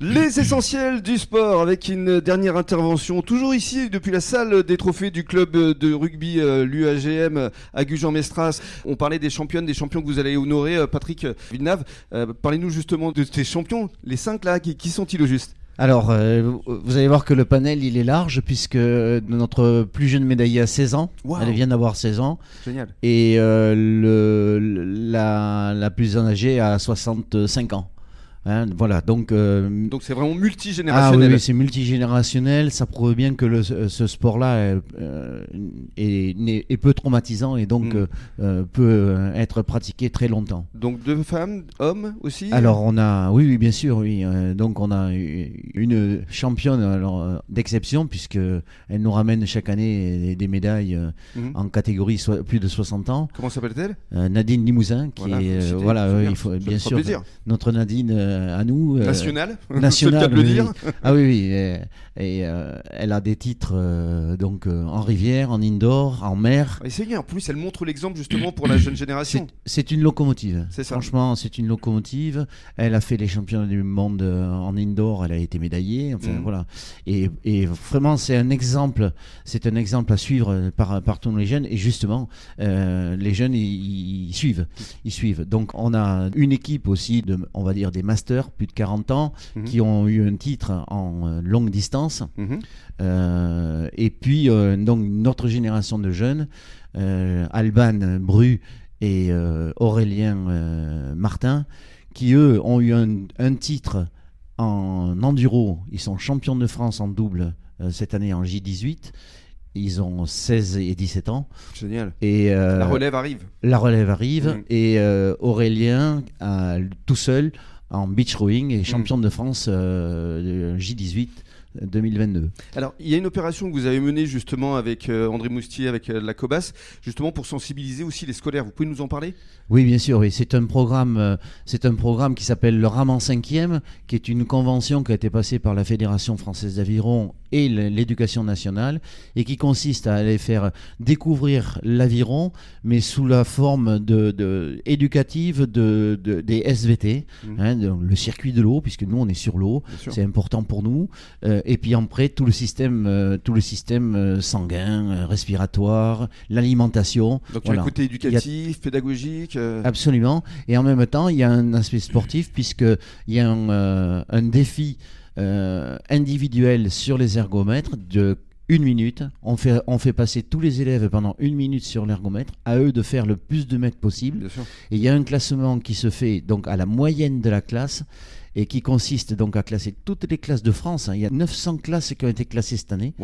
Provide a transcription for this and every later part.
Les essentiels du sport avec une dernière intervention, toujours ici depuis la salle des trophées du club de rugby euh, l'UAGM à Gujan-Mestras. On parlait des championnes, des champions que vous allez honorer, euh, Patrick Villeneuve. Euh, parlez-nous justement de ces champions, les cinq là, qui, sont-ils au juste? Alors, vous allez voir que le panel, il est large, puisque notre plus jeune médaillée a 16 ans. Elle vient d'avoir 16 ans. Génial. Et le, la, la, plus âgée a 65 ans. Hein, voilà, donc euh, donc c'est vraiment multigénérationnel. Ah oui, c'est multigénérationnel. Ça prouve bien que le, ce sport-là euh, est, est, peu traumatisant et donc mm. euh, peut être pratiqué très longtemps. Donc deux femmes, hommes aussi? Alors on a, oui, oui bien sûr, oui. donc on a une championne d'exception puisque elle nous ramène chaque année des, médailles mm. en catégorie plus de 60 ans. Comment s'appelle-t-elle? Nadine Limousin, qui est voilà, il faut bien sûr notre Nadine euh, à nous. National euh, National. le dire. Ah oui, oui. Et, euh, elle a des titres donc en rivière, en indoor, en mer. Et c'est bien. En plus, elle montre l'exemple justement pour la jeune génération. C'est une locomotive. Ça. Franchement, c'est une locomotive. Elle a fait les championnats du monde en indoor. Elle a été médaillée. Enfin mm. voilà. Et, et vraiment, c'est un exemple. C'est un exemple à suivre par, par tous les jeunes. Et justement, les jeunes, ils, suivent. Ils suivent. Donc, on a une équipe aussi de, on va dire, des masters plus de 40 ans, mhm. qui ont eu un titre en euh, longue distance. Mhm. Euh, et puis, euh, donc, notre génération de jeunes, Alban Bru et Aurélien Martin, qui eux ont eu un, titre en enduro. Ils sont champions de France en double cette année en J18. Ils ont 16 et 17 ans. Génial. Et la relève arrive. La relève arrive. Mhm. Et Aurélien, tout seul, en beach rowing et champion de France euh, J18 2022. Alors, il y a une opération que vous avez menée justement avec euh, André Moustier, avec euh, la COBAS, justement pour sensibiliser aussi les scolaires. Vous pouvez nous en parler? Oui, bien sûr. Oui. C'est un programme, euh, c'est un programme qui s'appelle le Raman 5e, qui est une convention qui a été passée par la Fédération française d'aviron et l'éducation nationale, et qui consiste à aller faire découvrir l'aviron, mais sous la forme de, éducative de, des SVT, mmh. hein, le circuit de l'eau, puisque nous on est sur l'eau, c'est important pour nous et puis après tout le système, euh, tout le système euh, sanguin, euh, respiratoire, l'alimentation. Donc il y a le côté éducatif, pédagogique. Absolument. Et en même temps, il y a un aspect sportif puisqu'il y a un, un défi individuel sur les ergomètres de une minute. On fait, on fait passer tous les élèves pendant une minute sur l'ergomètre, à eux de faire le plus de mètres possible. Et il y a un classement qui se fait donc à la moyenne de la classe et qui consiste donc à classer toutes les classes de France. Hein. Il y a 900 classes qui ont été classées cette année.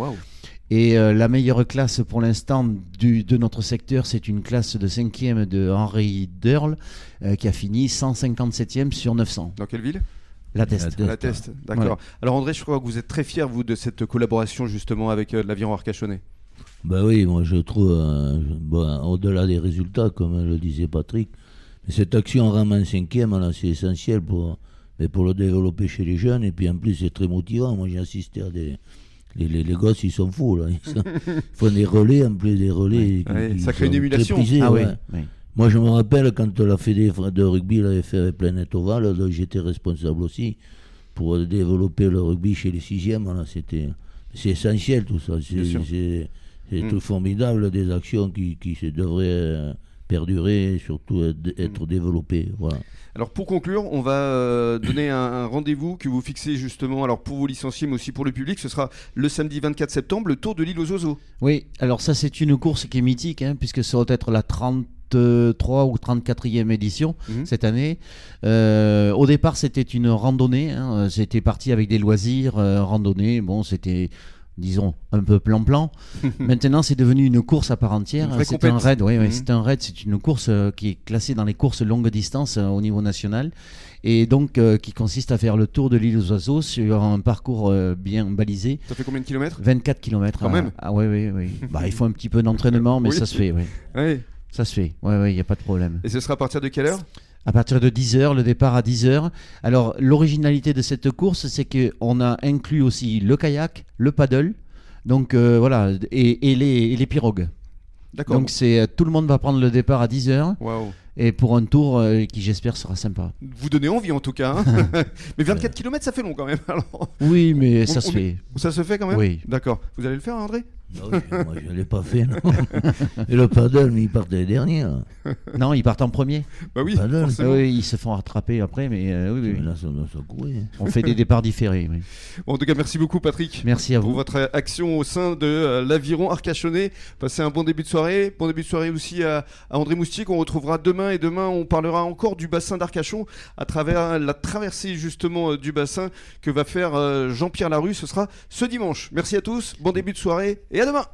Et euh, la meilleure classe pour l'instant de notre secteur, c'est une classe de 5e de Henri Derle euh, qui a fini 157e sur 900. Dans quelle ville? La Teste. La Teste, d'accord. Alors André, je crois que vous êtes très fier, vous, de cette collaboration justement avec euh, l'aviron arcachonnais. Ben oui, moi je trouve, au-delà des résultats, comme le disait Patrick, cette action en ramant cinquième, c'est essentiel pour, mais pour le développer chez les jeunes. Et puis en plus, c'est très motivant. Moi, j'ai assisté à des. Les, les, gosses, ils sont fous, là. Ils, font des relais, en plus des relais. ça crée une émulation. ah, oui. Moi, je me rappelle quand la Fédé de rugby l'avait fait Planète Oval, j'étais responsable aussi pour développer le rugby chez les sixièmes. c'était, c'est essentiel tout ça. C'est, mm. tout formidable, des actions qui, qui devraient euh, perdurer et surtout être mm. développées. Voilà. Alors pour conclure, on va euh, donner un, rendez-vous que vous fixez justement alors pour vos licenciés mais aussi pour le public. Ce sera le samedi 24 septembre, le Tour de l'île aux oiseaux. Oui, alors ça c'est une course qui est mythique hein, puisque ça va être la 33 ou 34e édition mhm. cette année. Euh, au départ, c'était une randonnée. Hein, c'était parti avec des loisirs, euh, randonnée. Bon, c'était disons, un peu plan-plan. Maintenant, c'est devenu une course à part entière. C'est un raid, oui, mhm. c'est un raid, c'est une course euh, qui est classée dans les courses longue distance euh, au niveau national et donc euh, qui consiste à faire le tour de l'île aux oiseaux sur un parcours bien balisé. Ça fait combien de kilomètres? 24 kilomètres. Quand même Ah oui, oui, oui. bah, il faut un petit peu d'entraînement, mais ça se fait, oui. oui. Ça se fait, oui, oui, il n'y a pas de problème. Et ce sera à partir de quelle heure? À partir de 10h, le départ à 10h. Alors, l'originalité de cette course, c'est qu'on a inclus aussi le kayak, le paddle, donc euh, voilà, et, les, les, pirogues. D'accord. Donc c'est euh, tout le monde va prendre le départ à 10h. et pour un tour euh, qui j'espère sera sympa. Vous donnez envie en tout cas. Hein. mais 24 km ça fait long quand même. Oui, mais ça se fait. Ça se fait quand même? Oui. D'accord. Vous allez le faire André? Non, moi, je ne l'ai pas fait, non. Et le paddle, mais ils partent les derniers. Non, ils partent en premier. Bah oui, oui, ils se font rattraper après, mais euh, oui, oui. Là, ça, ça courir. On fait des départs différés. Oui. Bon, en tout cas, merci beaucoup, Patrick. Merci à vous. Pour votre action au sein de euh, l'Aviron Arcachonnais. Passez un bon début de soirée. Bon début de soirée aussi à, André Moustier, qu'on retrouvera demain. Et demain, on parlera encore du bassin d'Arcachon à travers la traversée, justement, euh, du bassin que va faire Jean-Pierre Larue. Ce sera ce dimanche. Merci à tous. Bon début de soirée et à demain.